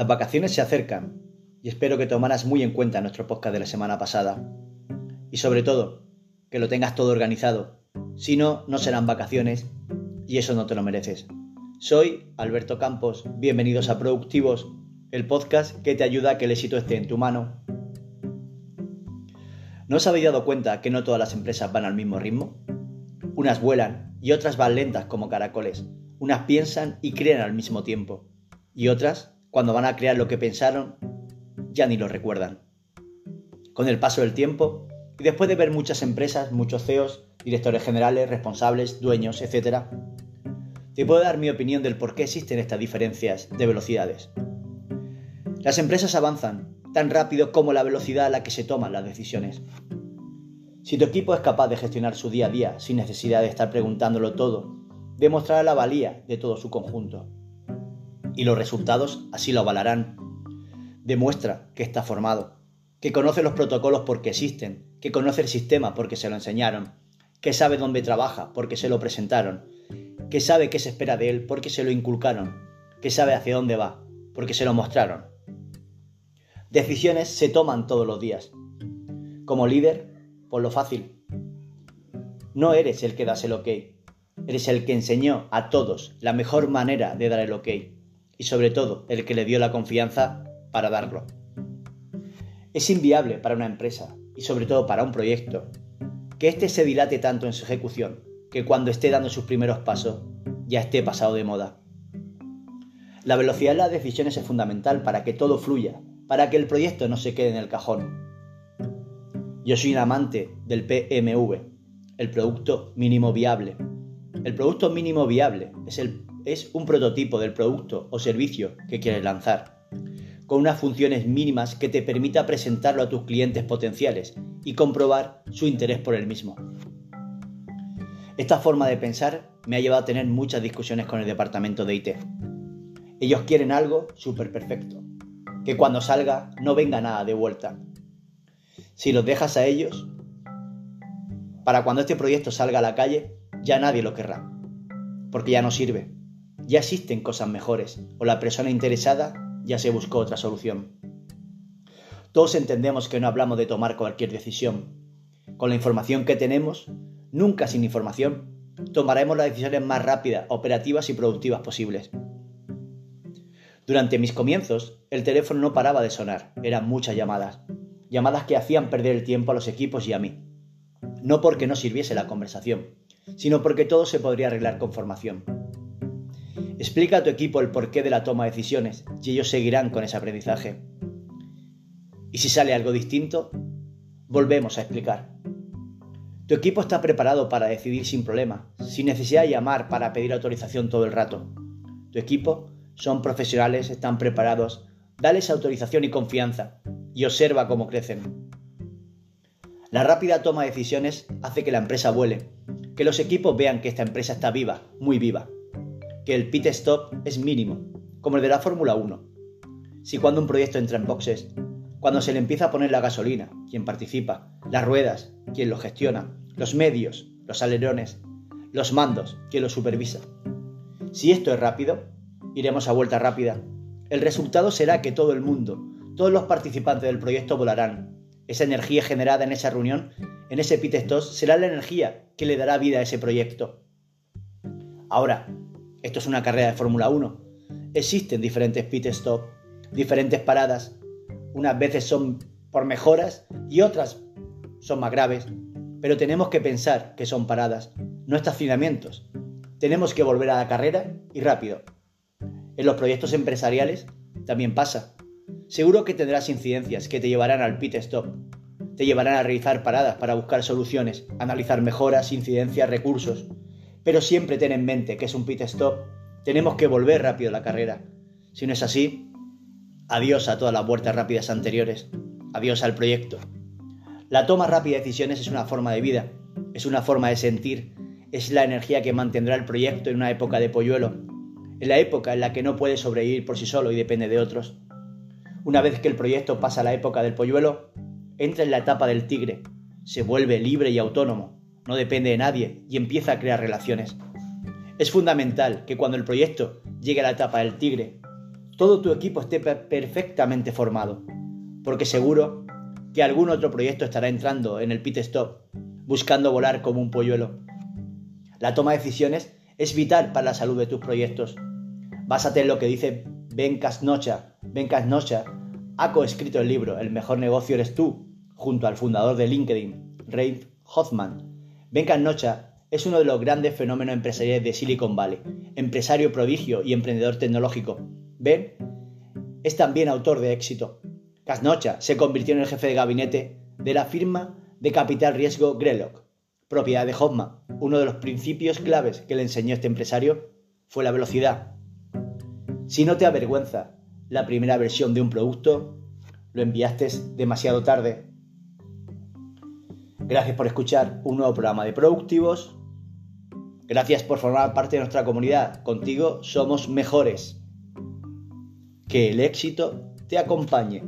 Las vacaciones se acercan y espero que tomaras muy en cuenta nuestro podcast de la semana pasada. Y sobre todo, que lo tengas todo organizado. Si no, no serán vacaciones y eso no te lo mereces. Soy Alberto Campos, bienvenidos a Productivos, el podcast que te ayuda a que el éxito esté en tu mano. ¿No os habéis dado cuenta que no todas las empresas van al mismo ritmo? Unas vuelan y otras van lentas como caracoles. Unas piensan y crean al mismo tiempo. Y otras, cuando van a crear lo que pensaron, ya ni lo recuerdan. Con el paso del tiempo, y después de ver muchas empresas, muchos CEOs, directores generales, responsables, dueños, etc., te puedo dar mi opinión del por qué existen estas diferencias de velocidades. Las empresas avanzan tan rápido como la velocidad a la que se toman las decisiones. Si tu equipo es capaz de gestionar su día a día sin necesidad de estar preguntándolo todo, demostrará la valía de todo su conjunto. Y los resultados así lo avalarán. Demuestra que está formado, que conoce los protocolos porque existen, que conoce el sistema porque se lo enseñaron, que sabe dónde trabaja porque se lo presentaron, que sabe qué se espera de él porque se lo inculcaron, que sabe hacia dónde va porque se lo mostraron. Decisiones se toman todos los días. Como líder, por lo fácil. No eres el que das el ok, eres el que enseñó a todos la mejor manera de dar el ok y sobre todo el que le dio la confianza para darlo. Es inviable para una empresa y sobre todo para un proyecto que éste se dilate tanto en su ejecución que cuando esté dando sus primeros pasos ya esté pasado de moda. La velocidad de las decisiones es fundamental para que todo fluya para que el proyecto no se quede en el cajón. Yo soy un amante del PMV, el producto mínimo viable. El producto mínimo viable es, el, es un prototipo del producto o servicio que quieres lanzar, con unas funciones mínimas que te permita presentarlo a tus clientes potenciales y comprobar su interés por el mismo. Esta forma de pensar me ha llevado a tener muchas discusiones con el departamento de IT. Ellos quieren algo súper perfecto, que cuando salga no venga nada de vuelta. Si los dejas a ellos, para cuando este proyecto salga a la calle, ya nadie lo querrá, porque ya no sirve. Ya existen cosas mejores, o la persona interesada ya se buscó otra solución. Todos entendemos que no hablamos de tomar cualquier decisión. Con la información que tenemos, nunca sin información, tomaremos las decisiones más rápidas, operativas y productivas posibles. Durante mis comienzos, el teléfono no paraba de sonar, eran muchas llamadas, llamadas que hacían perder el tiempo a los equipos y a mí. No porque no sirviese la conversación, sino porque todo se podría arreglar con formación. Explica a tu equipo el porqué de la toma de decisiones y ellos seguirán con ese aprendizaje. Y si sale algo distinto, volvemos a explicar. Tu equipo está preparado para decidir sin problema, sin necesidad de llamar para pedir autorización todo el rato. Tu equipo son profesionales, están preparados, dales autorización y confianza y observa cómo crecen. La rápida toma de decisiones hace que la empresa vuele, que los equipos vean que esta empresa está viva, muy viva, que el pit stop es mínimo, como el de la Fórmula 1. Si cuando un proyecto entra en boxes, cuando se le empieza a poner la gasolina, quien participa, las ruedas, quien lo gestiona, los medios, los alerones, los mandos, quien lo supervisa. Si esto es rápido, iremos a vuelta rápida. El resultado será que todo el mundo, todos los participantes del proyecto volarán. Esa energía generada en esa reunión, en ese pit stop, será la energía que le dará vida a ese proyecto. Ahora, esto es una carrera de Fórmula 1. Existen diferentes pit stop, diferentes paradas. Unas veces son por mejoras y otras son más graves. Pero tenemos que pensar que son paradas, no estacionamientos. Tenemos que volver a la carrera y rápido. En los proyectos empresariales también pasa. Seguro que tendrás incidencias que te llevarán al pit stop. Te llevarán a realizar paradas para buscar soluciones, analizar mejoras, incidencias, recursos. Pero siempre ten en mente que es un pit stop. Tenemos que volver rápido a la carrera. Si no es así, adiós a todas las vueltas rápidas anteriores. Adiós al proyecto. La toma rápida de decisiones es una forma de vida, es una forma de sentir, es la energía que mantendrá el proyecto en una época de polluelo, en la época en la que no puede sobrevivir por sí solo y depende de otros. Una vez que el proyecto pasa a la época del polluelo, entra en la etapa del tigre, se vuelve libre y autónomo, no depende de nadie y empieza a crear relaciones. Es fundamental que cuando el proyecto llegue a la etapa del tigre, todo tu equipo esté perfectamente formado, porque seguro que algún otro proyecto estará entrando en el pit stop, buscando volar como un polluelo. La toma de decisiones es vital para la salud de tus proyectos. Básate en lo que dice Ben Casnocha. Ben Casnocha ha coescrito el libro El mejor negocio eres tú, junto al fundador de LinkedIn, Ray Hoffman. Ben Casnocha es uno de los grandes fenómenos empresariales de Silicon Valley, empresario prodigio y emprendedor tecnológico. Ben es también autor de éxito. Casnocha se convirtió en el jefe de gabinete de la firma de capital riesgo Greylock, propiedad de Hoffman. Uno de los principios claves que le enseñó este empresario fue la velocidad. Si no te avergüenza la primera versión de un producto, lo enviaste demasiado tarde. Gracias por escuchar un nuevo programa de Productivos. Gracias por formar parte de nuestra comunidad. Contigo somos mejores. Que el éxito te acompañe.